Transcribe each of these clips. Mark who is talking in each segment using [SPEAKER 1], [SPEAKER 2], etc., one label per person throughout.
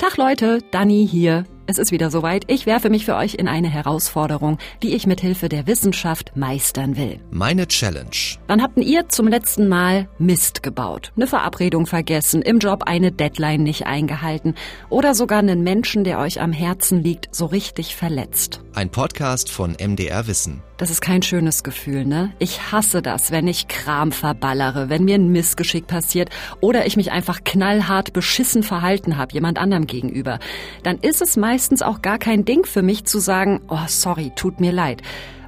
[SPEAKER 1] Tag Leute, Dani hier. Es ist wieder soweit. Ich werfe mich für euch in eine Herausforderung, die ich mit Hilfe der Wissenschaft meistern will.
[SPEAKER 2] Meine Challenge.
[SPEAKER 1] Wann habt ihr zum letzten Mal Mist gebaut? Eine Verabredung vergessen, im Job eine Deadline nicht eingehalten oder sogar einen Menschen, der euch am Herzen liegt, so richtig verletzt?
[SPEAKER 2] Ein Podcast von MDR Wissen.
[SPEAKER 1] Das ist kein schönes Gefühl, ne? Ich hasse das, wenn ich Kram verballere, wenn mir ein Missgeschick passiert oder ich mich einfach knallhart beschissen verhalten habe jemand anderem gegenüber. Dann ist es meistens auch gar kein Ding für mich zu sagen, oh sorry, tut mir leid.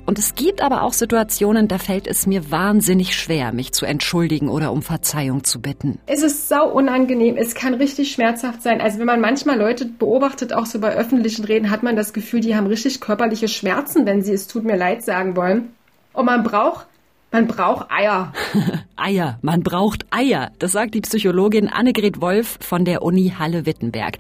[SPEAKER 1] Und es gibt aber auch Situationen, da fällt es mir wahnsinnig schwer, mich zu entschuldigen oder um Verzeihung zu bitten.
[SPEAKER 3] Es ist sau unangenehm, es kann richtig schmerzhaft sein. Also wenn man manchmal Leute beobachtet, auch so bei öffentlichen Reden, hat man das Gefühl, die haben richtig körperliche Schmerzen, wenn sie es tut mir leid sagen wollen. Und man braucht man braucht Eier.
[SPEAKER 1] Eier. Man braucht Eier. Das sagt die Psychologin Annegret Wolf von der Uni Halle-Wittenberg.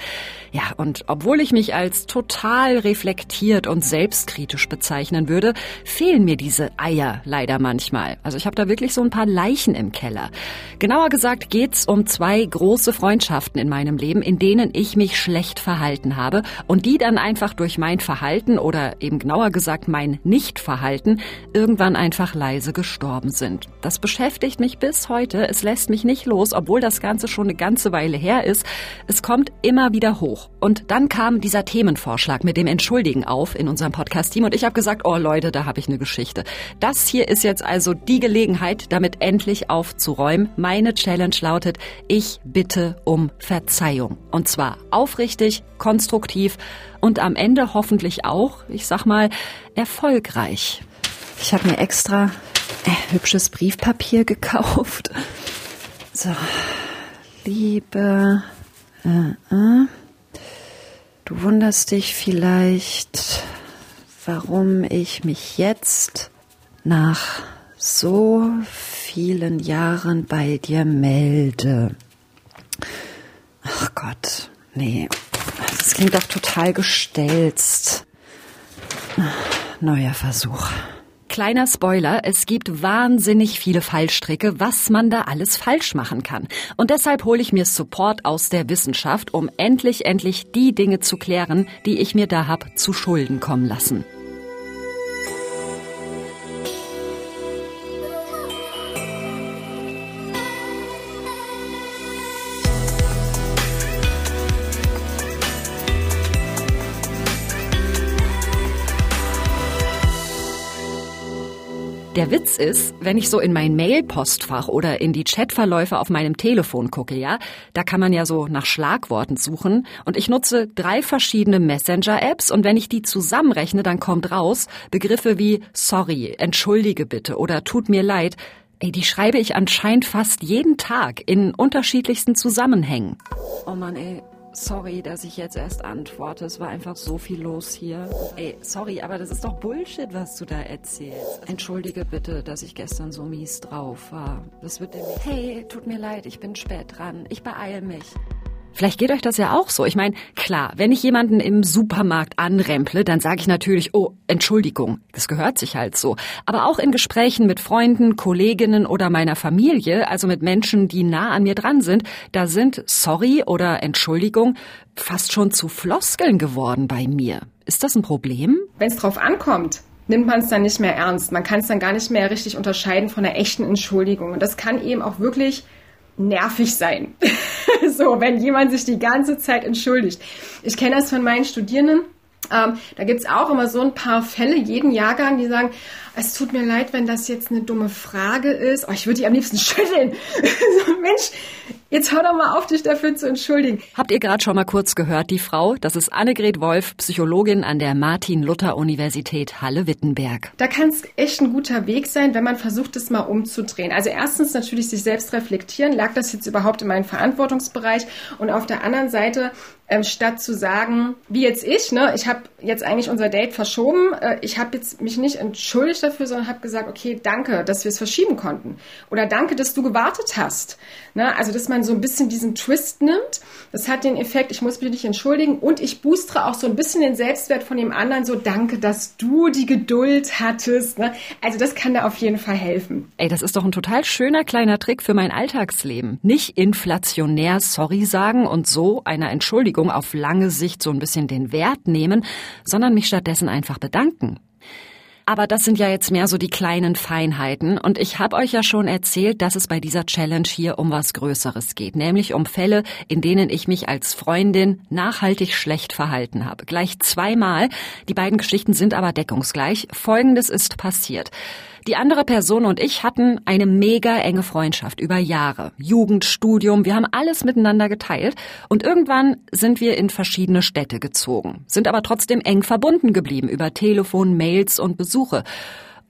[SPEAKER 1] Ja, und obwohl ich mich als total reflektiert und selbstkritisch bezeichnen würde, fehlen mir diese Eier leider manchmal. Also ich habe da wirklich so ein paar Leichen im Keller. Genauer gesagt geht's um zwei große Freundschaften in meinem Leben, in denen ich mich schlecht verhalten habe und die dann einfach durch mein Verhalten oder eben genauer gesagt mein Nichtverhalten irgendwann einfach leise gestorben gestorben sind. Das beschäftigt mich bis heute. Es lässt mich nicht los, obwohl das Ganze schon eine ganze Weile her ist. Es kommt immer wieder hoch. Und dann kam dieser Themenvorschlag mit dem Entschuldigen auf in unserem Podcast-Team und ich habe gesagt, oh Leute, da habe ich eine Geschichte. Das hier ist jetzt also die Gelegenheit, damit endlich aufzuräumen. Meine Challenge lautet, ich bitte um Verzeihung. Und zwar aufrichtig, konstruktiv und am Ende hoffentlich auch, ich sag mal, erfolgreich. Ich habe mir extra hübsches Briefpapier gekauft. So, liebe, äh, äh, du wunderst dich vielleicht, warum ich mich jetzt nach so vielen Jahren bei dir melde. Ach Gott, nee, das klingt doch total gestelzt. Neuer Versuch. Kleiner Spoiler, es gibt wahnsinnig viele Fallstricke, was man da alles falsch machen kann. Und deshalb hole ich mir Support aus der Wissenschaft, um endlich, endlich die Dinge zu klären, die ich mir da hab zu Schulden kommen lassen. Der Witz ist, wenn ich so in mein Mail-Postfach oder in die Chatverläufe auf meinem Telefon gucke, ja, da kann man ja so nach Schlagworten suchen und ich nutze drei verschiedene Messenger-Apps und wenn ich die zusammenrechne, dann kommt raus Begriffe wie sorry, entschuldige bitte oder tut mir leid. Ey, die schreibe ich anscheinend fast jeden Tag in unterschiedlichsten Zusammenhängen. Oh Mann, ey, Sorry, dass ich jetzt erst antworte. Es war einfach so viel los hier. Ey, sorry, aber das ist doch Bullshit, was du da erzählst. Entschuldige bitte, dass ich gestern so mies drauf war. Das wird demnächst. Hey, tut mir leid, ich bin spät dran. Ich beeil mich. Vielleicht geht euch das ja auch so. Ich meine, klar, wenn ich jemanden im Supermarkt anremple, dann sage ich natürlich, oh, Entschuldigung, das gehört sich halt so. Aber auch in Gesprächen mit Freunden, Kolleginnen oder meiner Familie, also mit Menschen, die nah an mir dran sind, da sind Sorry oder Entschuldigung fast schon zu Floskeln geworden bei mir. Ist das ein Problem?
[SPEAKER 3] Wenn es drauf ankommt, nimmt man es dann nicht mehr ernst. Man kann es dann gar nicht mehr richtig unterscheiden von einer echten Entschuldigung. Und das kann eben auch wirklich nervig sein. so, wenn jemand sich die ganze Zeit entschuldigt. Ich kenne das von meinen Studierenden. Ähm, da gibt's auch immer so ein paar Fälle, jeden Jahrgang, die sagen, es tut mir leid, wenn das jetzt eine dumme Frage ist. Oh, ich würde die am liebsten schütteln. so, Mensch, jetzt hör doch mal auf, dich dafür zu entschuldigen.
[SPEAKER 1] Habt ihr gerade schon mal kurz gehört, die Frau, das ist Annegret Wolf, Psychologin an der Martin-Luther-Universität Halle-Wittenberg.
[SPEAKER 3] Da kann es echt ein guter Weg sein, wenn man versucht, es mal umzudrehen. Also erstens natürlich sich selbst reflektieren, lag das jetzt überhaupt in meinem Verantwortungsbereich? Und auf der anderen Seite ähm, statt zu sagen, wie jetzt ich, ne, ich habe jetzt eigentlich unser Date verschoben, äh, ich habe jetzt mich nicht entschuldigt, dafür, sondern habe gesagt, okay, danke, dass wir es verschieben konnten. Oder danke, dass du gewartet hast. Ne? Also, dass man so ein bisschen diesen Twist nimmt. Das hat den Effekt, ich muss mich nicht entschuldigen und ich boostere auch so ein bisschen den Selbstwert von dem anderen. So, danke, dass du die Geduld hattest. Ne? Also, das kann da auf jeden Fall helfen.
[SPEAKER 1] Ey, das ist doch ein total schöner kleiner Trick für mein Alltagsleben. Nicht inflationär sorry sagen und so einer Entschuldigung auf lange Sicht so ein bisschen den Wert nehmen, sondern mich stattdessen einfach bedanken. Aber das sind ja jetzt mehr so die kleinen Feinheiten. Und ich habe euch ja schon erzählt, dass es bei dieser Challenge hier um was Größeres geht. Nämlich um Fälle, in denen ich mich als Freundin nachhaltig schlecht verhalten habe. Gleich zweimal. Die beiden Geschichten sind aber deckungsgleich. Folgendes ist passiert. Die andere Person und ich hatten eine mega enge Freundschaft über Jahre. Jugend, Studium, wir haben alles miteinander geteilt und irgendwann sind wir in verschiedene Städte gezogen, sind aber trotzdem eng verbunden geblieben über Telefon, Mails und Besuche.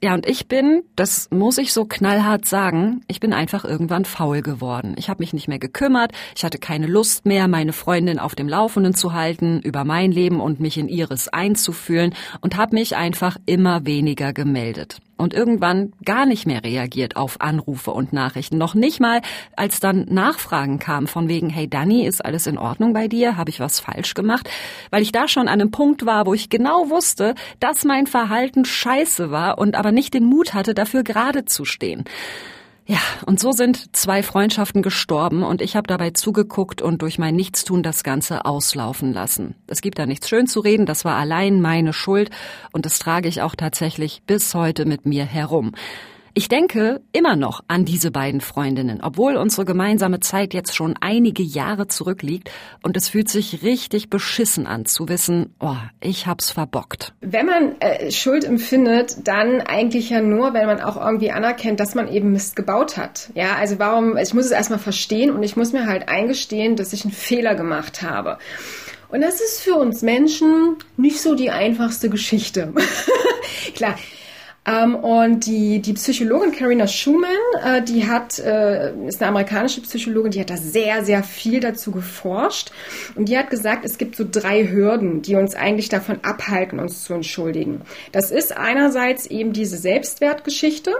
[SPEAKER 1] Ja, und ich bin, das muss ich so knallhart sagen, ich bin einfach irgendwann faul geworden. Ich habe mich nicht mehr gekümmert, ich hatte keine Lust mehr, meine Freundin auf dem Laufenden zu halten, über mein Leben und mich in ihres einzufühlen und habe mich einfach immer weniger gemeldet und irgendwann gar nicht mehr reagiert auf Anrufe und Nachrichten. Noch nicht mal, als dann Nachfragen kamen von wegen, hey Danny, ist alles in Ordnung bei dir? Habe ich was falsch gemacht? Weil ich da schon an einem Punkt war, wo ich genau wusste, dass mein Verhalten scheiße war und aber nicht den Mut hatte, dafür gerade zu stehen. Ja, und so sind zwei Freundschaften gestorben und ich habe dabei zugeguckt und durch mein Nichtstun das Ganze auslaufen lassen. Es gibt da nichts schön zu reden, das war allein meine Schuld und das trage ich auch tatsächlich bis heute mit mir herum. Ich denke immer noch an diese beiden Freundinnen, obwohl unsere gemeinsame Zeit jetzt schon einige Jahre zurückliegt und es fühlt sich richtig beschissen an zu wissen, oh, ich hab's verbockt.
[SPEAKER 3] Wenn man äh, Schuld empfindet, dann eigentlich ja nur, wenn man auch irgendwie anerkennt, dass man eben Mist gebaut hat. Ja, also warum, ich muss es erstmal verstehen und ich muss mir halt eingestehen, dass ich einen Fehler gemacht habe. Und das ist für uns Menschen nicht so die einfachste Geschichte. Klar, ähm, und die, die Psychologin Karina Schumann, äh, die hat, äh, ist eine amerikanische Psychologin, die hat da sehr, sehr viel dazu geforscht. Und die hat gesagt, es gibt so drei Hürden, die uns eigentlich davon abhalten, uns zu entschuldigen. Das ist einerseits eben diese Selbstwertgeschichte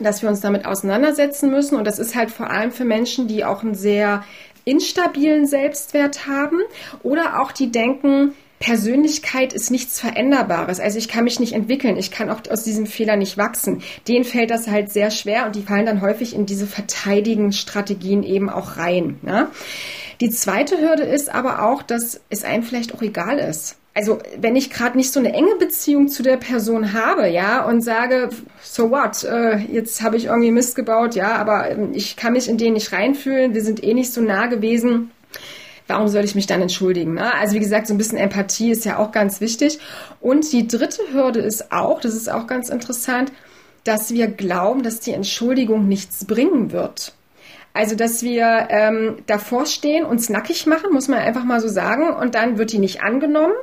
[SPEAKER 3] dass wir uns damit auseinandersetzen müssen. Und das ist halt vor allem für Menschen, die auch einen sehr instabilen Selbstwert haben oder auch die denken, Persönlichkeit ist nichts Veränderbares. Also ich kann mich nicht entwickeln. Ich kann auch aus diesem Fehler nicht wachsen. Denen fällt das halt sehr schwer und die fallen dann häufig in diese verteidigenden Strategien eben auch rein. Ja? Die zweite Hürde ist aber auch, dass es einem vielleicht auch egal ist. Also wenn ich gerade nicht so eine enge Beziehung zu der Person habe, ja, und sage, so what, äh, jetzt habe ich irgendwie Mist gebaut, ja, aber ähm, ich kann mich in den nicht reinfühlen, wir sind eh nicht so nah gewesen warum soll ich mich dann entschuldigen? Ne? Also wie gesagt, so ein bisschen Empathie ist ja auch ganz wichtig. Und die dritte Hürde ist auch, das ist auch ganz interessant, dass wir glauben, dass die Entschuldigung nichts bringen wird. Also, dass wir ähm, davor stehen, uns nackig machen, muss man einfach mal so sagen, und dann wird die nicht angenommen.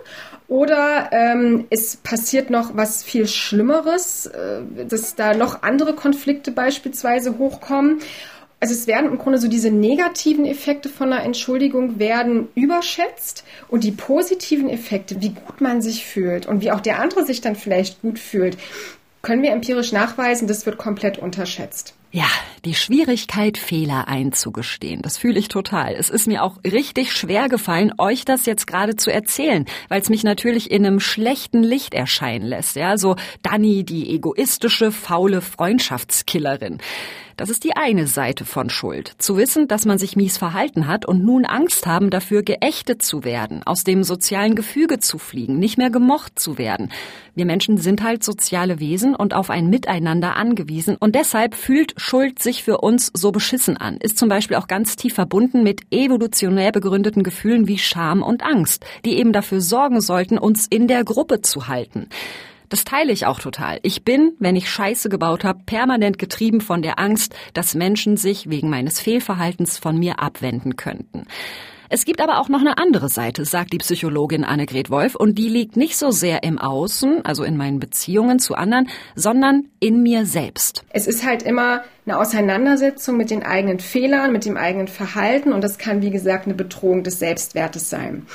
[SPEAKER 3] Oder ähm, es passiert noch was viel Schlimmeres, äh, dass da noch andere Konflikte beispielsweise hochkommen also es werden im Grunde so diese negativen Effekte von einer Entschuldigung werden überschätzt und die positiven Effekte, wie gut man sich fühlt und wie auch der andere sich dann vielleicht gut fühlt, können wir empirisch nachweisen, das wird komplett unterschätzt.
[SPEAKER 1] Ja, die Schwierigkeit, Fehler einzugestehen. Das fühle ich total. Es ist mir auch richtig schwer gefallen, euch das jetzt gerade zu erzählen, weil es mich natürlich in einem schlechten Licht erscheinen lässt. Ja, so Dani, die egoistische, faule Freundschaftskillerin. Das ist die eine Seite von Schuld. Zu wissen, dass man sich mies verhalten hat und nun Angst haben, dafür geächtet zu werden, aus dem sozialen Gefüge zu fliegen, nicht mehr gemocht zu werden. Wir Menschen sind halt soziale Wesen und auf ein Miteinander angewiesen und deshalb fühlt Schuld sich für uns so beschissen an, ist zum Beispiel auch ganz tief verbunden mit evolutionär begründeten Gefühlen wie Scham und Angst, die eben dafür sorgen sollten, uns in der Gruppe zu halten. Das teile ich auch total. Ich bin, wenn ich Scheiße gebaut habe, permanent getrieben von der Angst, dass Menschen sich wegen meines Fehlverhaltens von mir abwenden könnten. Es gibt aber auch noch eine andere Seite, sagt die Psychologin Annegret Wolf, und die liegt nicht so sehr im Außen, also in meinen Beziehungen zu anderen, sondern in mir selbst.
[SPEAKER 3] Es ist halt immer eine Auseinandersetzung mit den eigenen Fehlern, mit dem eigenen Verhalten und das kann, wie gesagt, eine Bedrohung des Selbstwertes sein.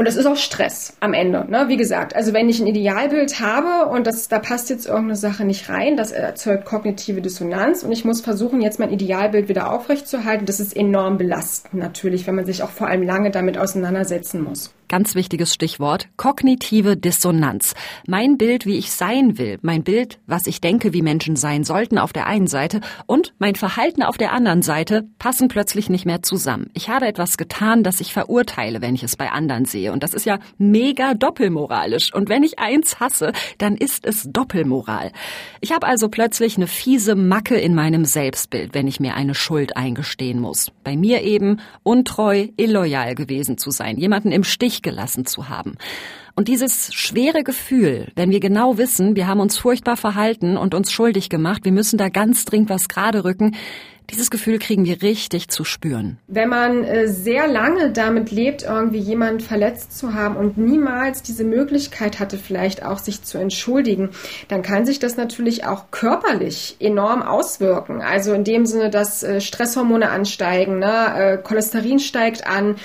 [SPEAKER 3] Und das ist auch Stress am Ende, ne? Wie gesagt, also wenn ich ein Idealbild habe und das, da passt jetzt irgendeine Sache nicht rein, das erzeugt kognitive Dissonanz und ich muss versuchen, jetzt mein Idealbild wieder aufrechtzuerhalten. Das ist enorm belastend natürlich, wenn man sich auch vor allem lange damit auseinandersetzen muss.
[SPEAKER 1] Ganz wichtiges Stichwort, kognitive Dissonanz. Mein Bild, wie ich sein will, mein Bild, was ich denke, wie Menschen sein sollten auf der einen Seite und mein Verhalten auf der anderen Seite passen plötzlich nicht mehr zusammen. Ich habe etwas getan, das ich verurteile, wenn ich es bei anderen sehe. Und das ist ja mega doppelmoralisch. Und wenn ich eins hasse, dann ist es Doppelmoral. Ich habe also plötzlich eine fiese Macke in meinem Selbstbild, wenn ich mir eine Schuld eingestehen muss. Bei mir eben untreu, illoyal gewesen zu sein, jemanden im Stich gelassen zu haben. Und dieses schwere Gefühl, wenn wir genau wissen, wir haben uns furchtbar verhalten und uns schuldig gemacht, wir müssen da ganz dringend was gerade rücken, dieses Gefühl kriegen wir richtig zu spüren.
[SPEAKER 3] Wenn man äh, sehr lange damit lebt, irgendwie jemanden verletzt zu haben und niemals diese Möglichkeit hatte, vielleicht auch sich zu entschuldigen, dann kann sich das natürlich auch körperlich enorm auswirken. Also in dem Sinne, dass äh, Stresshormone ansteigen, ne? Äh, Cholesterin steigt an.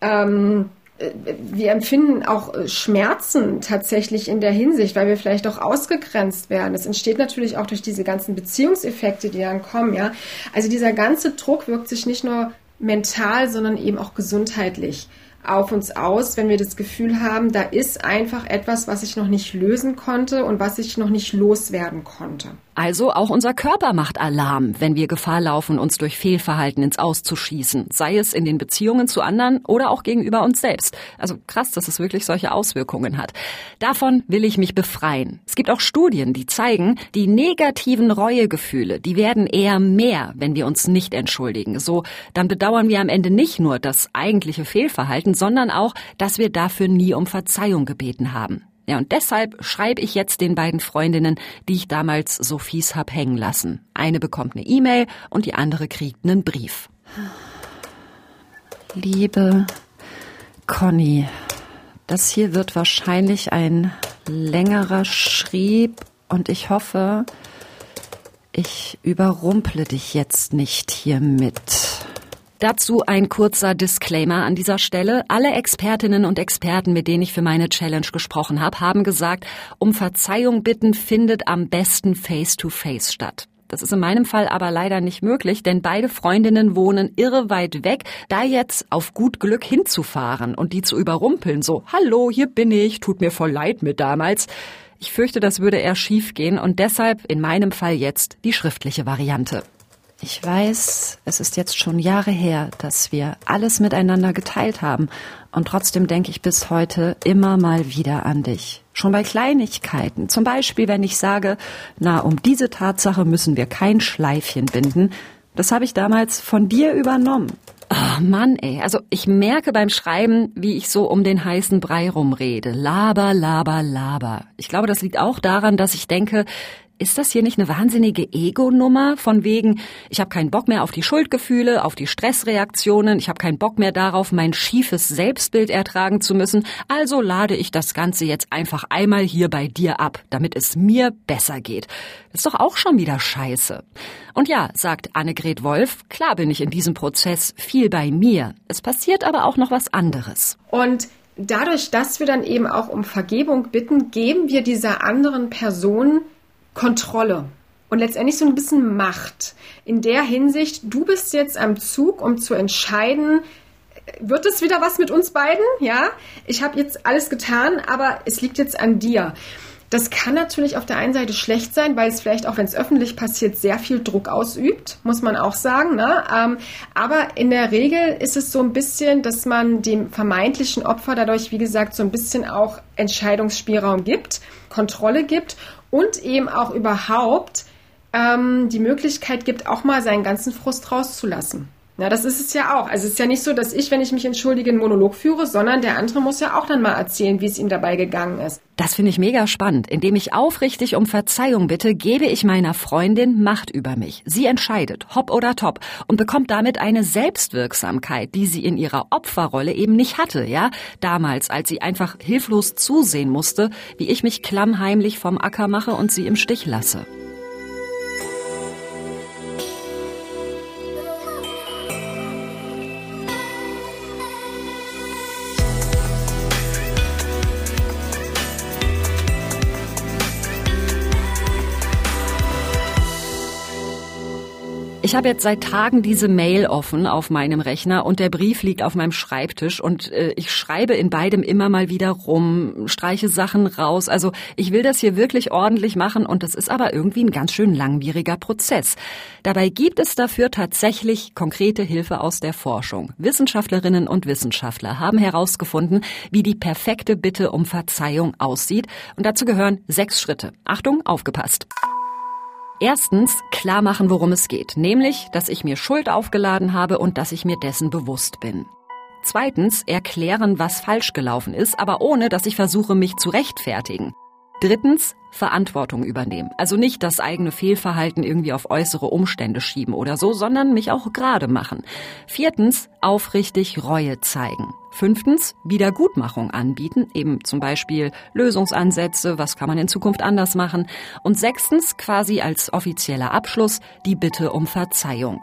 [SPEAKER 3] Ähm, wir empfinden auch äh, Schmerzen tatsächlich in der Hinsicht, weil wir vielleicht auch ausgegrenzt werden. Das entsteht natürlich auch durch diese ganzen Beziehungseffekte, die dann kommen, ja. Also dieser ganze Druck wirkt sich nicht nur mental, sondern eben auch gesundheitlich auf uns aus, wenn wir das Gefühl haben, da ist einfach etwas, was ich noch nicht lösen konnte und was ich noch nicht loswerden konnte.
[SPEAKER 1] Also auch unser Körper macht Alarm, wenn wir Gefahr laufen, uns durch Fehlverhalten ins Auszuschießen, sei es in den Beziehungen zu anderen oder auch gegenüber uns selbst. Also krass, dass es wirklich solche Auswirkungen hat. Davon will ich mich befreien. Es gibt auch Studien, die zeigen, die negativen Reuegefühle, die werden eher mehr, wenn wir uns nicht entschuldigen. So, dann bedauern wir am Ende nicht nur das eigentliche Fehlverhalten, sondern auch, dass wir dafür nie um Verzeihung gebeten haben. Ja, und deshalb schreibe ich jetzt den beiden Freundinnen, die ich damals so fies hab hängen lassen. Eine bekommt eine E-Mail und die andere kriegt einen Brief. Liebe Conny, das hier wird wahrscheinlich ein längerer Schrieb und ich hoffe, ich überrumple dich jetzt nicht hiermit. Dazu ein kurzer Disclaimer an dieser Stelle. Alle Expertinnen und Experten, mit denen ich für meine Challenge gesprochen habe, haben gesagt, um Verzeihung bitten findet am besten face-to-face -face statt. Das ist in meinem Fall aber leider nicht möglich, denn beide Freundinnen wohnen irre weit weg. Da jetzt auf gut Glück hinzufahren und die zu überrumpeln, so, hallo, hier bin ich, tut mir voll leid mit damals. Ich fürchte, das würde eher schief gehen und deshalb in meinem Fall jetzt die schriftliche Variante. Ich weiß, es ist jetzt schon Jahre her, dass wir alles miteinander geteilt haben. Und trotzdem denke ich bis heute immer mal wieder an dich. Schon bei Kleinigkeiten. Zum Beispiel, wenn ich sage, na, um diese Tatsache müssen wir kein Schleifchen binden. Das habe ich damals von dir übernommen. Oh Mann, ey. Also ich merke beim Schreiben, wie ich so um den heißen Brei rumrede. Laber, laber, laber. Ich glaube, das liegt auch daran, dass ich denke, ist das hier nicht eine wahnsinnige Ego-Nummer von wegen, ich habe keinen Bock mehr auf die Schuldgefühle, auf die Stressreaktionen, ich habe keinen Bock mehr darauf, mein schiefes Selbstbild ertragen zu müssen, also lade ich das Ganze jetzt einfach einmal hier bei dir ab, damit es mir besser geht. ist doch auch schon wieder scheiße. Und ja, sagt Annegret Wolf, klar bin ich in diesem Prozess viel bei mir. Es passiert aber auch noch was anderes.
[SPEAKER 3] Und dadurch, dass wir dann eben auch um Vergebung bitten, geben wir dieser anderen Person Kontrolle und letztendlich so ein bisschen Macht. In der Hinsicht, du bist jetzt am Zug, um zu entscheiden, wird es wieder was mit uns beiden? Ja, ich habe jetzt alles getan, aber es liegt jetzt an dir. Das kann natürlich auf der einen Seite schlecht sein, weil es vielleicht auch, wenn es öffentlich passiert, sehr viel Druck ausübt, muss man auch sagen. Ne? Ähm, aber in der Regel ist es so ein bisschen, dass man dem vermeintlichen Opfer dadurch, wie gesagt, so ein bisschen auch Entscheidungsspielraum gibt, Kontrolle gibt und eben auch überhaupt ähm, die Möglichkeit gibt, auch mal seinen ganzen Frust rauszulassen. Ja, das ist es ja auch. Also es ist ja nicht so, dass ich, wenn ich mich entschuldige, einen Monolog führe, sondern der andere muss ja auch dann mal erzählen, wie es ihm dabei gegangen ist.
[SPEAKER 1] Das finde ich mega spannend. Indem ich aufrichtig um Verzeihung bitte, gebe ich meiner Freundin Macht über mich. Sie entscheidet, hopp oder top, und bekommt damit eine Selbstwirksamkeit, die sie in ihrer Opferrolle eben nicht hatte, ja? Damals, als sie einfach hilflos zusehen musste, wie ich mich klammheimlich vom Acker mache und sie im Stich lasse. Ich habe jetzt seit Tagen diese Mail offen auf meinem Rechner und der Brief liegt auf meinem Schreibtisch und äh, ich schreibe in beidem immer mal wieder rum, streiche Sachen raus. Also ich will das hier wirklich ordentlich machen und das ist aber irgendwie ein ganz schön langwieriger Prozess. Dabei gibt es dafür tatsächlich konkrete Hilfe aus der Forschung. Wissenschaftlerinnen und Wissenschaftler haben herausgefunden, wie die perfekte Bitte um Verzeihung aussieht und dazu gehören sechs Schritte. Achtung, aufgepasst. Erstens klar machen, worum es geht, nämlich, dass ich mir Schuld aufgeladen habe und dass ich mir dessen bewusst bin. Zweitens erklären, was falsch gelaufen ist, aber ohne, dass ich versuche, mich zu rechtfertigen. Drittens Verantwortung übernehmen. Also nicht das eigene Fehlverhalten irgendwie auf äußere Umstände schieben oder so, sondern mich auch gerade machen. Viertens aufrichtig Reue zeigen. Fünftens, Wiedergutmachung anbieten, eben zum Beispiel Lösungsansätze, was kann man in Zukunft anders machen. Und sechstens, quasi als offizieller Abschluss, die Bitte um Verzeihung.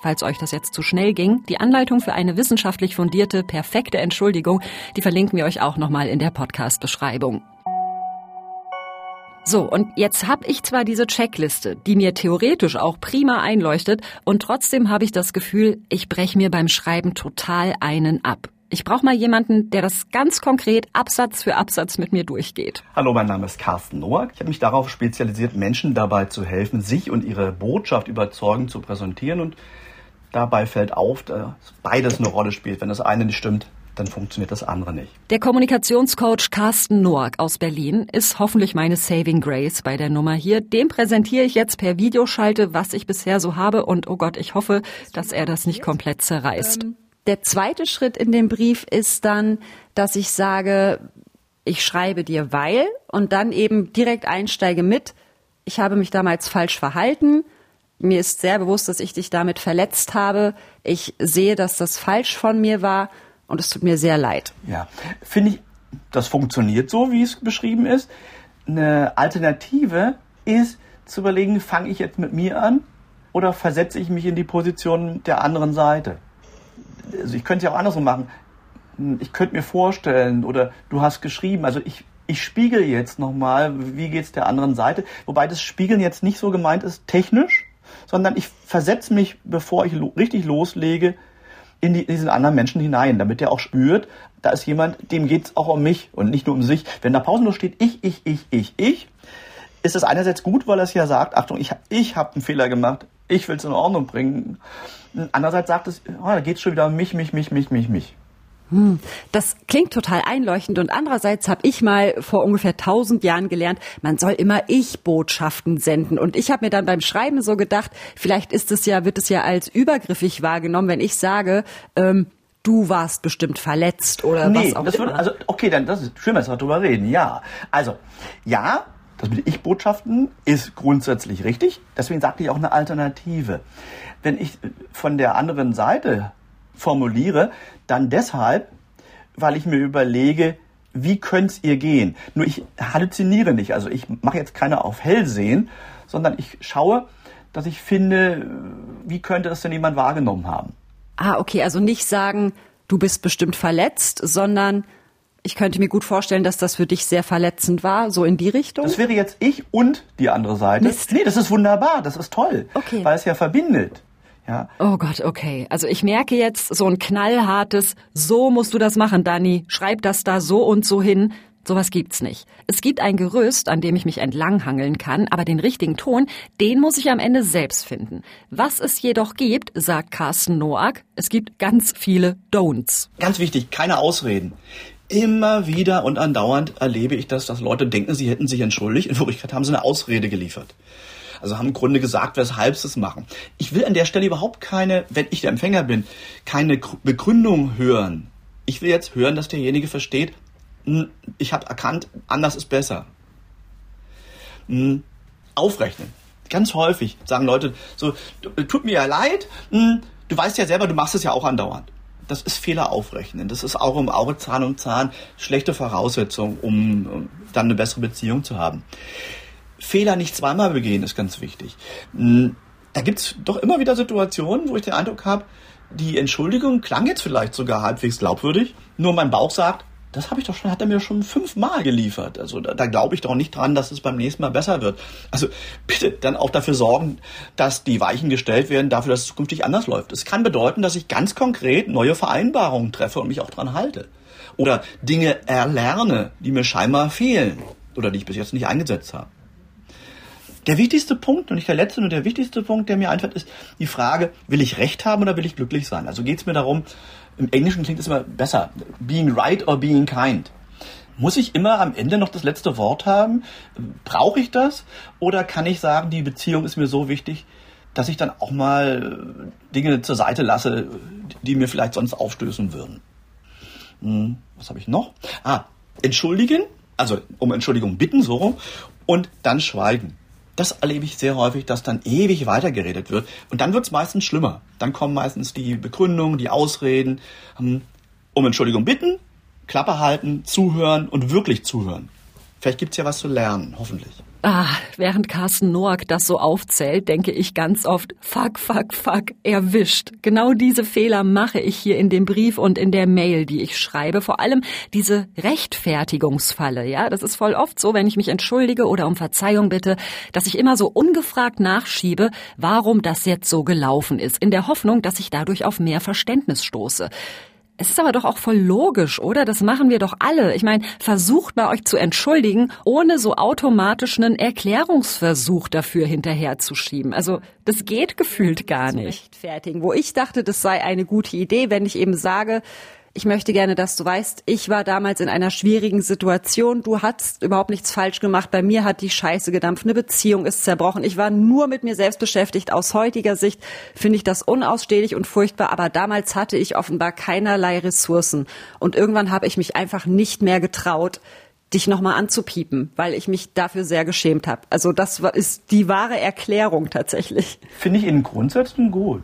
[SPEAKER 1] Falls euch das jetzt zu schnell ging, die Anleitung für eine wissenschaftlich fundierte, perfekte Entschuldigung, die verlinken wir euch auch nochmal in der Podcast-Beschreibung. So, und jetzt habe ich zwar diese Checkliste, die mir theoretisch auch prima einleuchtet, und trotzdem habe ich das Gefühl, ich breche mir beim Schreiben total einen ab. Ich brauche mal jemanden, der das ganz konkret Absatz für Absatz mit mir durchgeht.
[SPEAKER 4] Hallo, mein Name ist Carsten Noack. Ich habe mich darauf spezialisiert, Menschen dabei zu helfen, sich und ihre Botschaft überzeugend zu präsentieren. Und dabei fällt auf, dass beides eine Rolle spielt. Wenn das eine nicht stimmt, dann funktioniert das andere nicht.
[SPEAKER 1] Der Kommunikationscoach Carsten Noack aus Berlin ist hoffentlich meine Saving Grace bei der Nummer hier. Dem präsentiere ich jetzt per Videoschalte, was ich bisher so habe und oh Gott, ich hoffe, dass er das nicht komplett zerreißt. Ähm,
[SPEAKER 5] der zweite Schritt in dem Brief ist dann, dass ich sage, ich schreibe dir weil und dann eben direkt einsteige mit, ich habe mich damals falsch verhalten. Mir ist sehr bewusst, dass ich dich damit verletzt habe. Ich sehe, dass das falsch von mir war und es tut mir sehr leid.
[SPEAKER 4] Ja, finde ich, das funktioniert so, wie es beschrieben ist. Eine Alternative ist zu überlegen, fange ich jetzt mit mir an oder versetze ich mich in die Position der anderen Seite? Also ich könnte es ja auch andersrum machen. Ich könnte mir vorstellen oder du hast geschrieben, also ich, ich spiegel jetzt nochmal, wie geht es der anderen Seite. Wobei das Spiegeln jetzt nicht so gemeint ist technisch, sondern ich versetze mich, bevor ich lo richtig loslege, in die, diesen anderen Menschen hinein, damit er auch spürt, da ist jemand, dem geht es auch um mich und nicht nur um sich. Wenn da pausenlos steht, ich, ich, ich, ich, ich, ist es einerseits gut, weil es ja sagt, Achtung, ich, ich habe einen Fehler gemacht, ich will es in Ordnung bringen. Andererseits sagt es, oh, da geht es schon wieder um mich, mich, mich, mich, mich, mich.
[SPEAKER 5] Hm, das klingt total einleuchtend und andererseits habe ich mal vor ungefähr tausend Jahren gelernt, man soll immer Ich-Botschaften senden und ich habe mir dann beim Schreiben so gedacht, vielleicht ist es ja, wird es ja als übergriffig wahrgenommen, wenn ich sage, ähm, du warst bestimmt verletzt oder nee, was auch
[SPEAKER 4] das
[SPEAKER 5] immer.
[SPEAKER 4] Würde, also okay, dann das ist schön, dass wir darüber reden. Ja, also ja, das mit Ich-Botschaften ist grundsätzlich richtig. Deswegen sagte ich auch eine Alternative. Wenn ich von der anderen Seite formuliere, dann deshalb, weil ich mir überlege, wie könnte es ihr gehen? Nur ich halluziniere nicht, also ich mache jetzt keine auf Hellsehen, sondern ich schaue, dass ich finde, wie könnte es denn jemand wahrgenommen haben?
[SPEAKER 5] Ah, okay, also nicht sagen, du bist bestimmt verletzt, sondern ich könnte mir gut vorstellen, dass das für dich sehr verletzend war, so in die Richtung.
[SPEAKER 4] Das wäre jetzt ich und die andere Seite. Mist. Nee, das ist wunderbar, das ist toll, okay. weil es ja verbindet. Ja.
[SPEAKER 1] Oh Gott, okay. Also ich merke jetzt so ein knallhartes, so musst du das machen, Dani. Schreib das da so und so hin. Sowas gibt's nicht. Es gibt ein Gerüst, an dem ich mich entlanghangeln kann, aber den richtigen Ton, den muss ich am Ende selbst finden. Was es jedoch gibt, sagt Carsten Noack, es gibt ganz viele Don'ts.
[SPEAKER 4] Ganz wichtig, keine Ausreden. Immer wieder und andauernd erlebe ich das, dass Leute denken, sie hätten sich entschuldigt. In Wirklichkeit haben sie eine Ausrede geliefert. Also haben im Grunde gesagt, weshalb sie es machen. Ich will an der Stelle überhaupt keine, wenn ich der Empfänger bin, keine Begründung hören. Ich will jetzt hören, dass derjenige versteht, hm, ich habe erkannt, anders ist besser. Hm, aufrechnen. Ganz häufig sagen Leute so, tut mir ja leid, hm, du weißt ja selber, du machst es ja auch andauernd. Das ist Fehler aufrechnen. Das ist Auge um Auge, Zahn um Zahn, schlechte Voraussetzung, um dann eine bessere Beziehung zu haben. Fehler nicht zweimal begehen ist ganz wichtig. Hm, da gibt es doch immer wieder Situationen, wo ich den Eindruck habe, die Entschuldigung klang jetzt vielleicht sogar halbwegs glaubwürdig, nur mein Bauch sagt, das habe ich doch schon, hat er mir schon fünfmal geliefert. Also da, da glaube ich doch nicht dran, dass es beim nächsten Mal besser wird. Also bitte dann auch dafür sorgen, dass die Weichen gestellt werden, dafür, dass es zukünftig anders läuft. Es kann bedeuten, dass ich ganz konkret neue Vereinbarungen treffe und mich auch dran halte. Oder Dinge erlerne, die mir scheinbar fehlen oder die ich bis jetzt nicht eingesetzt habe. Der wichtigste Punkt, und nicht der letzte, nur der wichtigste Punkt, der mir einfällt, ist die Frage, will ich Recht haben oder will ich glücklich sein? Also geht es mir darum, im Englischen klingt es immer besser, being right or being kind. Muss ich immer am Ende noch das letzte Wort haben? Brauche ich das? Oder kann ich sagen, die Beziehung ist mir so wichtig, dass ich dann auch mal Dinge zur Seite lasse, die mir vielleicht sonst aufstößen würden? Hm, was habe ich noch? Ah, entschuldigen, also um Entschuldigung bitten, so rum, und dann schweigen. Das erlebe ich sehr häufig, dass dann ewig weitergeredet wird. Und dann wird es meistens schlimmer. Dann kommen meistens die Begründungen, die Ausreden. Hm, um Entschuldigung bitten, Klappe halten, zuhören und wirklich zuhören. Vielleicht gibt's ja was zu lernen, hoffentlich.
[SPEAKER 1] Ah, während Carsten Noack das so aufzählt, denke ich ganz oft, fuck, fuck, fuck, erwischt. Genau diese Fehler mache ich hier in dem Brief und in der Mail, die ich schreibe. Vor allem diese Rechtfertigungsfalle, ja. Das ist voll oft so, wenn ich mich entschuldige oder um Verzeihung bitte, dass ich immer so ungefragt nachschiebe, warum das jetzt so gelaufen ist, in der Hoffnung, dass ich dadurch auf mehr Verständnis stoße. Es ist aber doch auch voll logisch, oder? Das machen wir doch alle. Ich meine, versucht mal euch zu entschuldigen, ohne so automatisch einen Erklärungsversuch dafür hinterherzuschieben. Also das geht gefühlt gar nicht.
[SPEAKER 5] Rechtfertigen, wo ich dachte, das sei eine gute Idee, wenn ich eben sage, ich möchte gerne, dass du weißt, ich war damals in einer schwierigen Situation. Du hast überhaupt nichts falsch gemacht. Bei mir hat die Scheiße gedampft. Eine Beziehung ist zerbrochen. Ich war nur mit mir selbst beschäftigt. Aus heutiger Sicht finde ich das unausstehlich und furchtbar. Aber damals hatte ich offenbar keinerlei Ressourcen. Und irgendwann habe ich mich einfach nicht mehr getraut, dich nochmal anzupiepen, weil ich mich dafür sehr geschämt habe. Also das ist die wahre Erklärung tatsächlich.
[SPEAKER 4] Finde ich in Grundsätzen gut.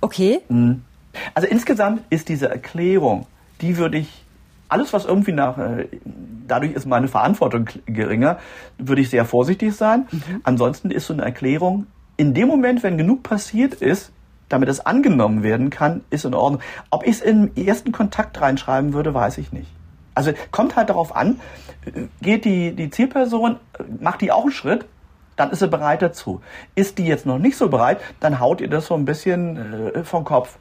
[SPEAKER 5] Okay.
[SPEAKER 4] Mhm. Also insgesamt ist diese Erklärung, die würde ich, alles was irgendwie nach, äh, dadurch ist meine Verantwortung geringer, würde ich sehr vorsichtig sein. Mhm. Ansonsten ist so eine Erklärung, in dem Moment, wenn genug passiert ist, damit es angenommen werden kann, ist in Ordnung. Ob ich es im ersten Kontakt reinschreiben würde, weiß ich nicht. Also kommt halt darauf an, geht die, die Zielperson, macht die auch einen Schritt, dann ist sie bereit dazu. Ist die jetzt noch nicht so bereit, dann haut ihr das so ein bisschen äh, vom Kopf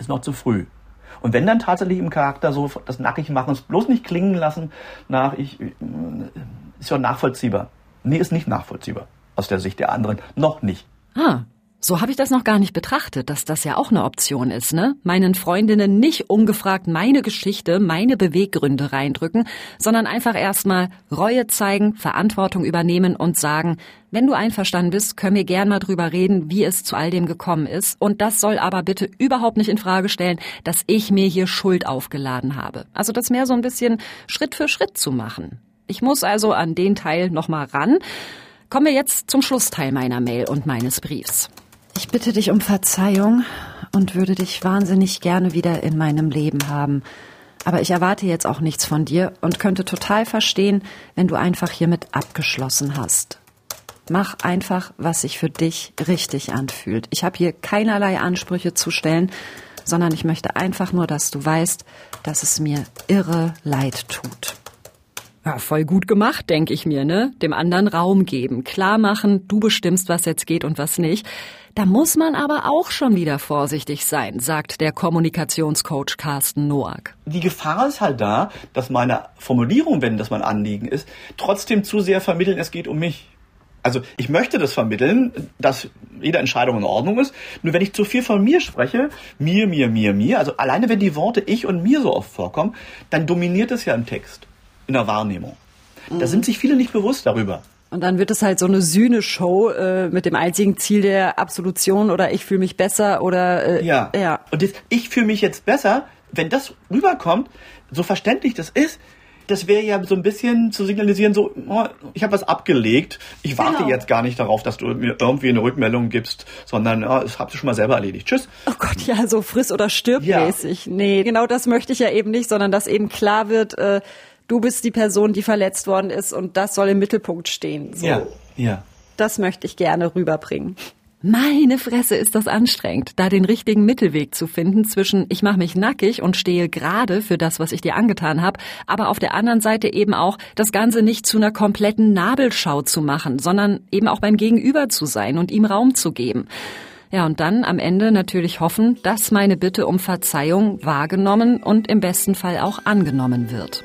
[SPEAKER 4] ist noch zu früh. Und wenn dann tatsächlich im Charakter so das nackig machen, es bloß nicht klingen lassen nach, ich, äh, ist ja nachvollziehbar. Nee, ist nicht nachvollziehbar. Aus der Sicht der anderen. Noch nicht.
[SPEAKER 1] Ah, so habe ich das noch gar nicht betrachtet, dass das ja auch eine Option ist, ne? Meinen Freundinnen nicht ungefragt meine Geschichte, meine Beweggründe reindrücken, sondern einfach erstmal Reue zeigen, Verantwortung übernehmen und sagen, wenn du einverstanden bist, können wir gern mal drüber reden, wie es zu all dem gekommen ist. Und das soll aber bitte überhaupt nicht in Frage stellen, dass ich mir hier Schuld aufgeladen habe. Also das mehr so ein bisschen Schritt für Schritt zu machen. Ich muss also an den Teil nochmal ran. Kommen wir jetzt zum Schlussteil meiner Mail und meines Briefs. Ich bitte dich um Verzeihung und würde dich wahnsinnig gerne wieder in meinem Leben haben. Aber ich erwarte jetzt auch nichts von dir und könnte total verstehen, wenn du einfach hiermit abgeschlossen hast. Mach einfach, was sich für dich richtig anfühlt. Ich habe hier keinerlei Ansprüche zu stellen, sondern ich möchte einfach nur, dass du weißt, dass es mir irre leid tut. Ja, voll gut gemacht, denke ich mir, ne? Dem anderen Raum geben, klar machen, du bestimmst, was jetzt geht und was nicht. Da muss man aber auch schon wieder vorsichtig sein, sagt der Kommunikationscoach Carsten Noack.
[SPEAKER 4] Die Gefahr ist halt da, dass meine Formulierung, wenn das mein Anliegen ist, trotzdem zu sehr vermitteln, es geht um mich. Also ich möchte das vermitteln, dass jede Entscheidung in Ordnung ist. Nur wenn ich zu viel von mir spreche, mir, mir, mir, mir, also alleine wenn die Worte ich und mir so oft vorkommen, dann dominiert es ja im Text in der Wahrnehmung. Mhm. Da sind sich viele nicht bewusst darüber.
[SPEAKER 5] Und dann wird es halt so eine Sühne-Show äh, mit dem einzigen Ziel der Absolution oder ich fühle mich besser oder
[SPEAKER 4] äh, ja. ja. Und das, ich fühle mich jetzt besser, wenn das rüberkommt, so verständlich das ist, das wäre ja so ein bisschen zu signalisieren, so, oh, ich habe was abgelegt, ich warte genau. jetzt gar nicht darauf, dass du mir irgendwie eine Rückmeldung gibst, sondern oh, das habt ihr schon mal selber erledigt. Tschüss.
[SPEAKER 5] Oh Gott, ja, so friss oder stirb mäßig. Ja. Nee, genau das möchte ich ja eben nicht, sondern dass eben klar wird, äh, du bist die Person, die verletzt worden ist und das soll im Mittelpunkt stehen.
[SPEAKER 4] So. Ja, ja.
[SPEAKER 5] Das möchte ich gerne rüberbringen.
[SPEAKER 1] Meine Fresse ist das anstrengend, da den richtigen Mittelweg zu finden zwischen ich mache mich nackig und stehe gerade für das, was ich dir angetan habe, aber auf der anderen Seite eben auch das Ganze nicht zu einer kompletten Nabelschau zu machen, sondern eben auch beim Gegenüber zu sein und ihm Raum zu geben. Ja, und dann am Ende natürlich hoffen, dass meine Bitte um Verzeihung wahrgenommen und im besten Fall auch angenommen wird.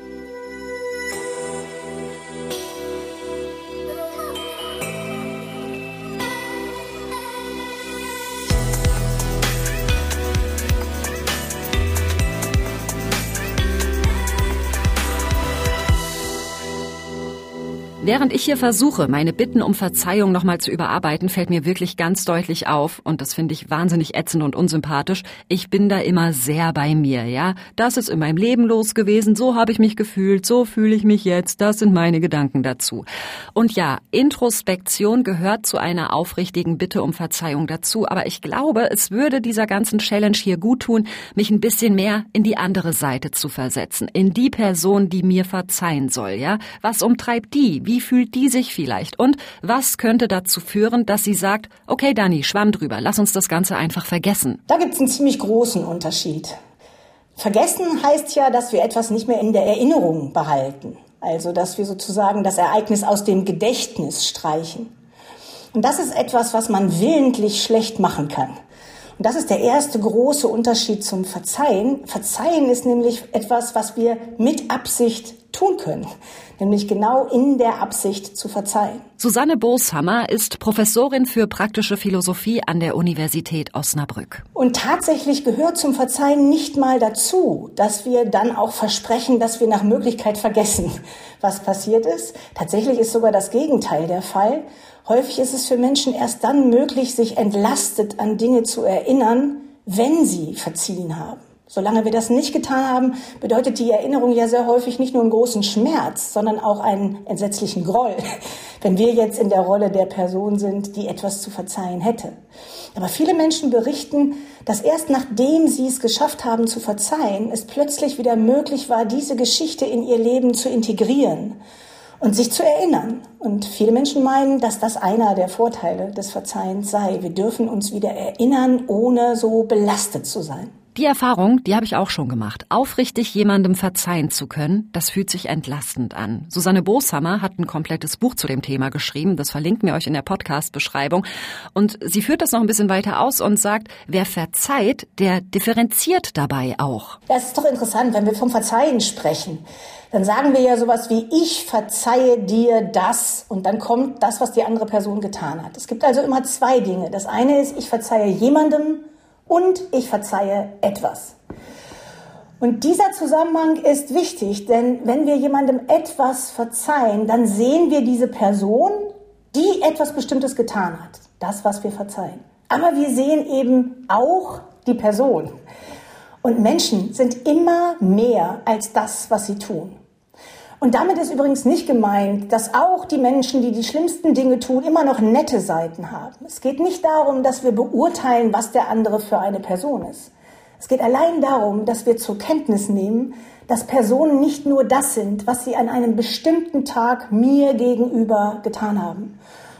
[SPEAKER 1] Während ich hier versuche, meine Bitten um Verzeihung nochmal zu überarbeiten, fällt mir wirklich ganz deutlich auf, und das finde ich wahnsinnig ätzend und unsympathisch, ich bin da immer sehr bei mir, ja. Das ist in meinem Leben los gewesen, so habe ich mich gefühlt, so fühle ich mich jetzt, das sind meine Gedanken dazu. Und ja, Introspektion gehört zu einer aufrichtigen Bitte um Verzeihung dazu, aber ich glaube, es würde dieser ganzen Challenge hier gut tun, mich ein bisschen mehr in die andere Seite zu versetzen, in die Person, die mir verzeihen soll, ja. Was umtreibt die? Wie wie fühlt die sich vielleicht? Und was könnte dazu führen, dass sie sagt, okay, Dani, schwamm drüber, lass uns das Ganze einfach vergessen?
[SPEAKER 6] Da gibt es einen ziemlich großen Unterschied. Vergessen heißt ja, dass wir etwas nicht mehr in der Erinnerung behalten. Also, dass wir sozusagen das Ereignis aus dem Gedächtnis streichen. Und das ist etwas, was man willentlich schlecht machen kann. Und das ist der erste große Unterschied zum Verzeihen. Verzeihen ist nämlich etwas, was wir mit Absicht tun können, nämlich genau in der Absicht zu verzeihen.
[SPEAKER 1] Susanne Boshammer ist Professorin für praktische Philosophie an der Universität Osnabrück.
[SPEAKER 6] Und tatsächlich gehört zum Verzeihen nicht mal dazu, dass wir dann auch versprechen, dass wir nach Möglichkeit vergessen, was passiert ist. Tatsächlich ist sogar das Gegenteil der Fall. Häufig ist es für Menschen erst dann möglich, sich entlastet an Dinge zu erinnern, wenn sie verziehen haben. Solange wir das nicht getan haben, bedeutet die Erinnerung ja sehr häufig nicht nur einen großen Schmerz, sondern auch einen entsetzlichen Groll, wenn wir jetzt in der Rolle der Person sind, die etwas zu verzeihen hätte. Aber viele Menschen berichten, dass erst nachdem sie es geschafft haben zu verzeihen, es plötzlich wieder möglich war, diese Geschichte in ihr Leben zu integrieren und sich zu erinnern. Und viele Menschen meinen, dass das einer der Vorteile des Verzeihens sei. Wir dürfen uns wieder erinnern, ohne so belastet zu sein.
[SPEAKER 1] Die Erfahrung, die habe ich auch schon gemacht. Aufrichtig jemandem verzeihen zu können, das fühlt sich entlastend an. Susanne Boshammer hat ein komplettes Buch zu dem Thema geschrieben. Das verlinken wir euch in der Podcast-Beschreibung. Und sie führt das noch ein bisschen weiter aus und sagt, wer verzeiht, der differenziert dabei auch.
[SPEAKER 6] Das ist doch interessant, wenn wir vom Verzeihen sprechen. Dann sagen wir ja sowas wie, ich verzeihe dir das und dann kommt das, was die andere Person getan hat. Es gibt also immer zwei Dinge. Das eine ist, ich verzeihe jemandem und ich verzeihe etwas. Und dieser Zusammenhang ist wichtig, denn wenn wir jemandem etwas verzeihen, dann sehen wir diese Person, die etwas Bestimmtes getan hat. Das, was wir verzeihen. Aber wir sehen eben auch die Person. Und Menschen sind immer mehr als das, was sie tun. Und damit ist übrigens nicht gemeint, dass auch die Menschen, die die schlimmsten Dinge tun, immer noch nette Seiten haben. Es geht nicht darum, dass wir beurteilen, was der andere für eine Person ist. Es geht allein darum, dass wir zur Kenntnis nehmen, dass Personen nicht nur das sind, was sie an einem bestimmten Tag mir gegenüber getan haben.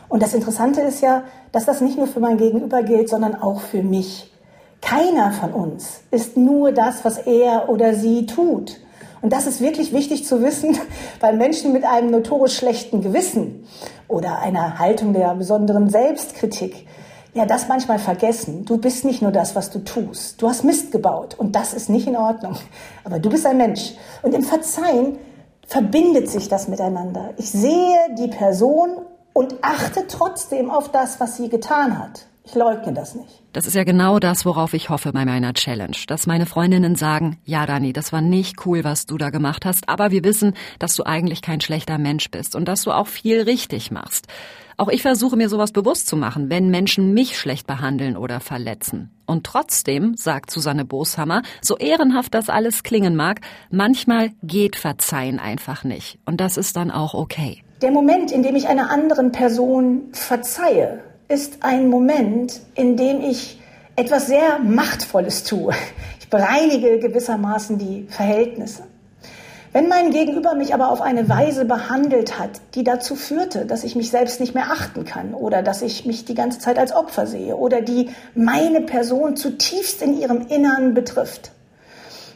[SPEAKER 6] Und das Interessante ist ja, dass das nicht nur für mein Gegenüber gilt, sondern auch für mich. Keiner von uns ist nur das, was er oder sie tut. Und das ist wirklich wichtig zu wissen, weil Menschen mit einem notorisch schlechten Gewissen oder einer Haltung der besonderen Selbstkritik ja das manchmal vergessen. Du bist nicht nur das, was du tust. Du hast Mist gebaut und das ist nicht in Ordnung. Aber du bist ein Mensch. Und im Verzeihen verbindet sich das miteinander. Ich sehe die Person und achte trotzdem auf das, was sie getan hat. Ich leugne das nicht.
[SPEAKER 1] Das ist ja genau das, worauf ich hoffe bei meiner Challenge. Dass meine Freundinnen sagen, ja Dani, das war nicht cool, was du da gemacht hast, aber wir wissen, dass du eigentlich kein schlechter Mensch bist und dass du auch viel richtig machst. Auch ich versuche mir sowas bewusst zu machen, wenn Menschen mich schlecht behandeln oder verletzen. Und trotzdem, sagt Susanne Boshammer, so ehrenhaft das alles klingen mag, manchmal geht Verzeihen einfach nicht. Und das ist dann auch okay.
[SPEAKER 6] Der Moment, in dem ich einer anderen Person verzeihe, ist ein Moment, in dem ich etwas sehr Machtvolles tue. Ich bereinige gewissermaßen die Verhältnisse. Wenn mein Gegenüber mich aber auf eine Weise behandelt hat, die dazu führte, dass ich mich selbst nicht mehr achten kann oder dass ich mich die ganze Zeit als Opfer sehe oder die meine Person zutiefst in ihrem Innern betrifft,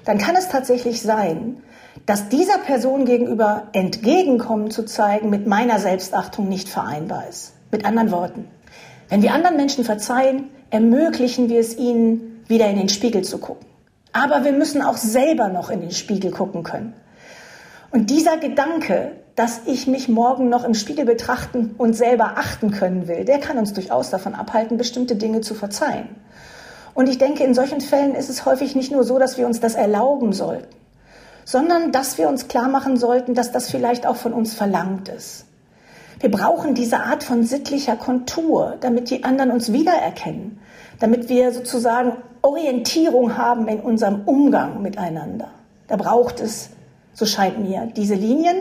[SPEAKER 6] dann kann es tatsächlich sein, dass dieser Person gegenüber Entgegenkommen zu zeigen mit meiner Selbstachtung nicht vereinbar ist. Mit anderen Worten, wenn wir anderen Menschen verzeihen, ermöglichen wir es ihnen, wieder in den Spiegel zu gucken. Aber wir müssen auch selber noch in den Spiegel gucken können. Und dieser Gedanke, dass ich mich morgen noch im Spiegel betrachten und selber achten können will, der kann uns durchaus davon abhalten, bestimmte Dinge zu verzeihen. Und ich denke, in solchen Fällen ist es häufig nicht nur so, dass wir uns das erlauben sollten, sondern dass wir uns klar machen sollten, dass das vielleicht auch von uns verlangt ist. Wir brauchen diese Art von sittlicher Kontur, damit die anderen uns wiedererkennen, damit wir sozusagen Orientierung haben in unserem Umgang miteinander. Da braucht es so scheint mir, diese Linien.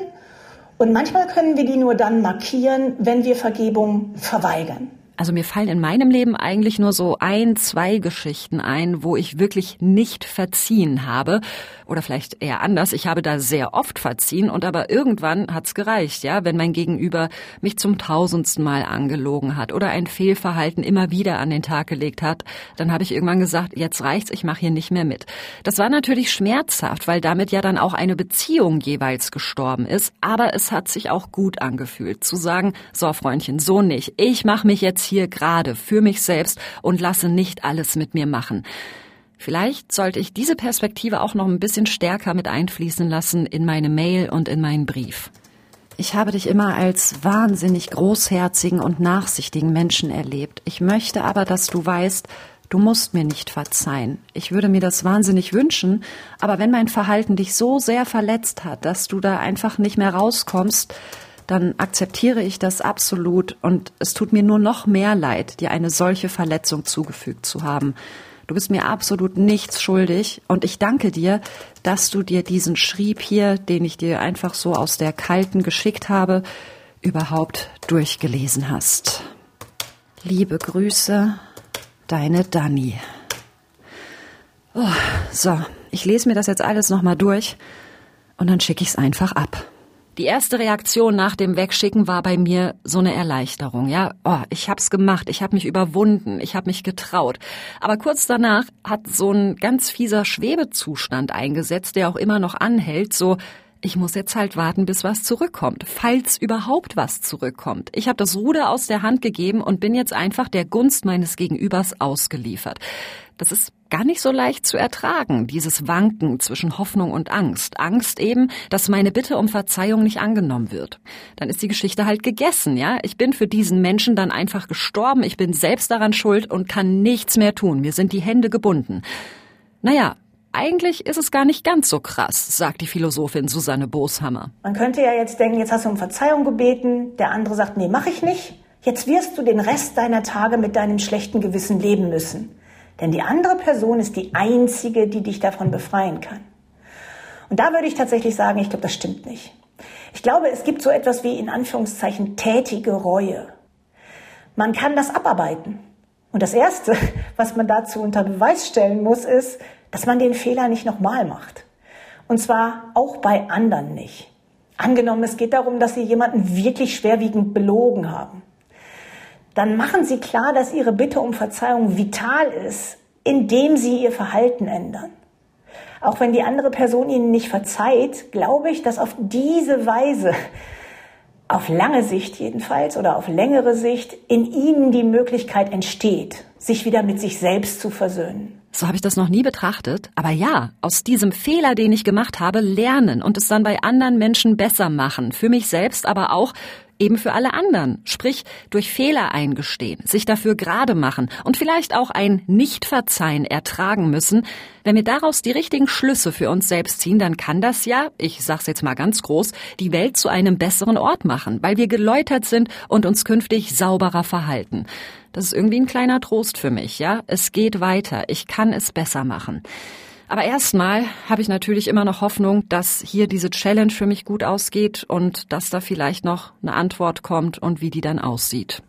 [SPEAKER 6] Und manchmal können wir die nur dann markieren, wenn wir Vergebung verweigern.
[SPEAKER 1] Also mir fallen in meinem Leben eigentlich nur so ein, zwei Geschichten ein, wo ich wirklich nicht verziehen habe. Oder vielleicht eher anders. Ich habe da sehr oft verziehen und aber irgendwann hat's gereicht, ja. Wenn mein Gegenüber mich zum tausendsten Mal angelogen hat oder ein Fehlverhalten immer wieder an den Tag gelegt hat, dann habe ich irgendwann gesagt, jetzt reicht's, ich mache hier nicht mehr mit. Das war natürlich schmerzhaft, weil damit ja dann auch eine Beziehung jeweils gestorben ist. Aber es hat sich auch gut angefühlt, zu sagen, so Freundchen, so nicht. Ich mache mich jetzt hier gerade für mich selbst und lasse nicht alles mit mir machen. Vielleicht sollte ich diese Perspektive auch noch ein bisschen stärker mit einfließen lassen in meine Mail und in meinen Brief.
[SPEAKER 5] Ich habe dich immer als wahnsinnig großherzigen und nachsichtigen Menschen erlebt. Ich möchte aber, dass du weißt, du musst mir nicht verzeihen. Ich würde mir das wahnsinnig wünschen, aber wenn mein Verhalten dich so sehr verletzt hat, dass du da einfach nicht mehr rauskommst, dann akzeptiere ich das absolut und es tut mir nur noch mehr leid, dir eine solche Verletzung zugefügt zu haben. Du bist mir absolut nichts schuldig und ich danke dir, dass du dir diesen Schrieb hier, den ich dir einfach so aus der kalten geschickt habe, überhaupt durchgelesen hast. Liebe Grüße, deine Dani. Oh, so, ich lese mir das jetzt alles nochmal durch und dann schicke ich es einfach ab.
[SPEAKER 1] Die erste Reaktion nach dem Wegschicken war bei mir so eine Erleichterung. Ja, oh, ich hab's gemacht, ich habe mich überwunden, ich habe mich getraut. Aber kurz danach hat so ein ganz fieser Schwebezustand eingesetzt, der auch immer noch anhält, so ich muss jetzt halt warten, bis was zurückkommt, falls überhaupt was zurückkommt. Ich habe das Ruder aus der Hand gegeben und bin jetzt einfach der Gunst meines Gegenübers ausgeliefert. Das ist gar nicht so leicht zu ertragen, dieses Wanken zwischen Hoffnung und Angst. Angst eben, dass meine Bitte um Verzeihung nicht angenommen wird. Dann ist die Geschichte halt gegessen, ja? Ich bin für diesen Menschen dann einfach gestorben, ich bin selbst daran schuld und kann nichts mehr tun. Mir sind die Hände gebunden. Naja, eigentlich ist es gar nicht ganz so krass, sagt die Philosophin Susanne Boshammer.
[SPEAKER 6] Man könnte ja jetzt denken, jetzt hast du um Verzeihung gebeten, der andere sagt, nee, mach ich nicht. Jetzt wirst du den Rest deiner Tage mit deinem schlechten Gewissen leben müssen. Denn die andere Person ist die einzige, die dich davon befreien kann. Und da würde ich tatsächlich sagen, ich glaube, das stimmt nicht. Ich glaube, es gibt so etwas wie in Anführungszeichen tätige Reue. Man kann das abarbeiten. Und das Erste, was man dazu unter Beweis stellen muss, ist, dass man den Fehler nicht nochmal macht. Und zwar auch bei anderen nicht. Angenommen, es geht darum, dass Sie jemanden wirklich schwerwiegend belogen haben dann machen Sie klar, dass Ihre Bitte um Verzeihung vital ist, indem Sie Ihr Verhalten ändern. Auch wenn die andere Person Ihnen nicht verzeiht, glaube ich, dass auf diese Weise, auf lange Sicht jedenfalls oder auf längere Sicht, in Ihnen die Möglichkeit entsteht, sich wieder mit sich selbst zu versöhnen.
[SPEAKER 1] So habe ich das noch nie betrachtet. Aber ja, aus diesem Fehler, den ich gemacht habe, lernen und es dann bei anderen Menschen besser machen. Für mich selbst, aber auch eben für alle anderen, sprich durch Fehler eingestehen, sich dafür gerade machen und vielleicht auch ein Nichtverzeihen ertragen müssen. Wenn wir daraus die richtigen Schlüsse für uns selbst ziehen, dann kann das ja, ich sag's jetzt mal ganz groß, die Welt zu einem besseren Ort machen, weil wir geläutert sind und uns künftig sauberer verhalten. Das ist irgendwie ein kleiner Trost für mich, ja? Es geht weiter. Ich kann es besser machen. Aber erstmal habe ich natürlich immer noch Hoffnung, dass hier diese Challenge für mich gut ausgeht und dass da vielleicht noch eine Antwort kommt und wie die dann aussieht.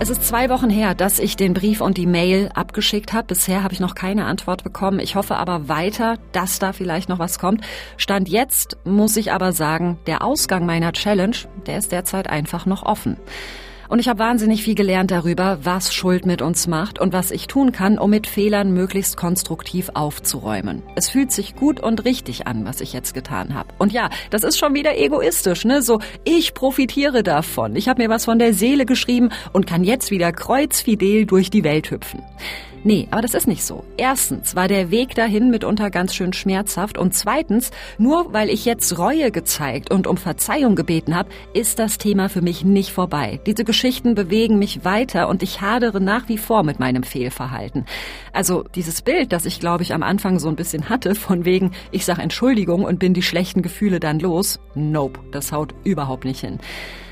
[SPEAKER 1] Es ist zwei Wochen her, dass ich den Brief und die Mail abgeschickt habe. Bisher habe ich noch keine Antwort bekommen. Ich hoffe aber weiter, dass da vielleicht noch was kommt. Stand jetzt muss ich aber sagen, der Ausgang meiner Challenge, der ist derzeit einfach noch offen. Und ich habe wahnsinnig viel gelernt darüber, was Schuld mit uns macht und was ich tun kann, um mit Fehlern möglichst konstruktiv aufzuräumen. Es fühlt sich gut und richtig an, was ich jetzt getan habe. Und ja, das ist schon wieder egoistisch, ne? So, ich profitiere davon. Ich habe mir was von der Seele geschrieben und kann jetzt wieder kreuzfidel durch die Welt hüpfen. Nee, aber das ist nicht so. Erstens war der Weg dahin mitunter ganz schön schmerzhaft und zweitens, nur weil ich jetzt Reue gezeigt und um Verzeihung gebeten habe, ist das Thema für mich nicht vorbei. Diese Geschichten bewegen mich weiter und ich hadere nach wie vor mit meinem Fehlverhalten. Also dieses Bild, das ich glaube ich am Anfang so ein bisschen hatte, von wegen, ich sag Entschuldigung und bin die schlechten Gefühle dann los, nope, das haut überhaupt nicht hin.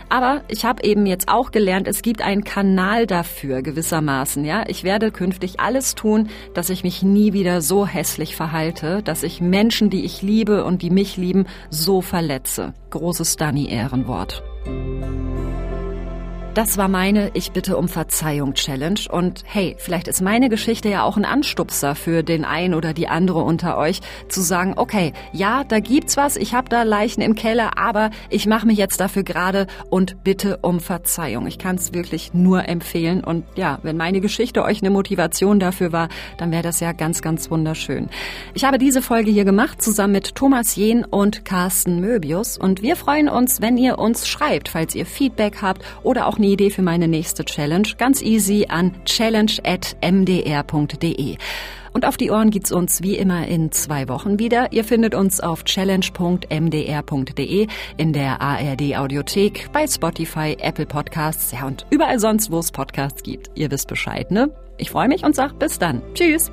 [SPEAKER 1] Aber ich habe eben jetzt auch gelernt, es gibt einen Kanal dafür gewissermaßen. Ja, ich werde künftig alles tun, dass ich mich nie wieder so hässlich verhalte, dass ich Menschen, die ich liebe und die mich lieben, so verletze. Großes Danny Ehrenwort. Das war meine Ich bitte um Verzeihung Challenge. Und hey, vielleicht ist meine Geschichte ja auch ein Anstupser für den ein oder die andere unter euch, zu sagen, okay, ja, da gibt's was, ich habe da Leichen im Keller, aber ich mache mich jetzt dafür gerade und bitte um Verzeihung. Ich kann es wirklich nur empfehlen. Und ja, wenn meine Geschichte euch eine Motivation dafür war, dann wäre das ja ganz, ganz wunderschön. Ich habe diese Folge hier gemacht, zusammen mit Thomas Jehn und Carsten Möbius. Und wir freuen uns, wenn ihr uns schreibt, falls ihr Feedback habt oder auch eine Idee für meine nächste Challenge. Ganz easy an challenge.mdr.de. Und auf die Ohren geht's uns wie immer in zwei Wochen wieder. Ihr findet uns auf challenge.mdr.de, in der ARD Audiothek, bei Spotify, Apple Podcasts, ja und überall sonst, wo es Podcasts gibt. Ihr wisst Bescheid, ne? Ich freue mich und sag bis dann. Tschüss.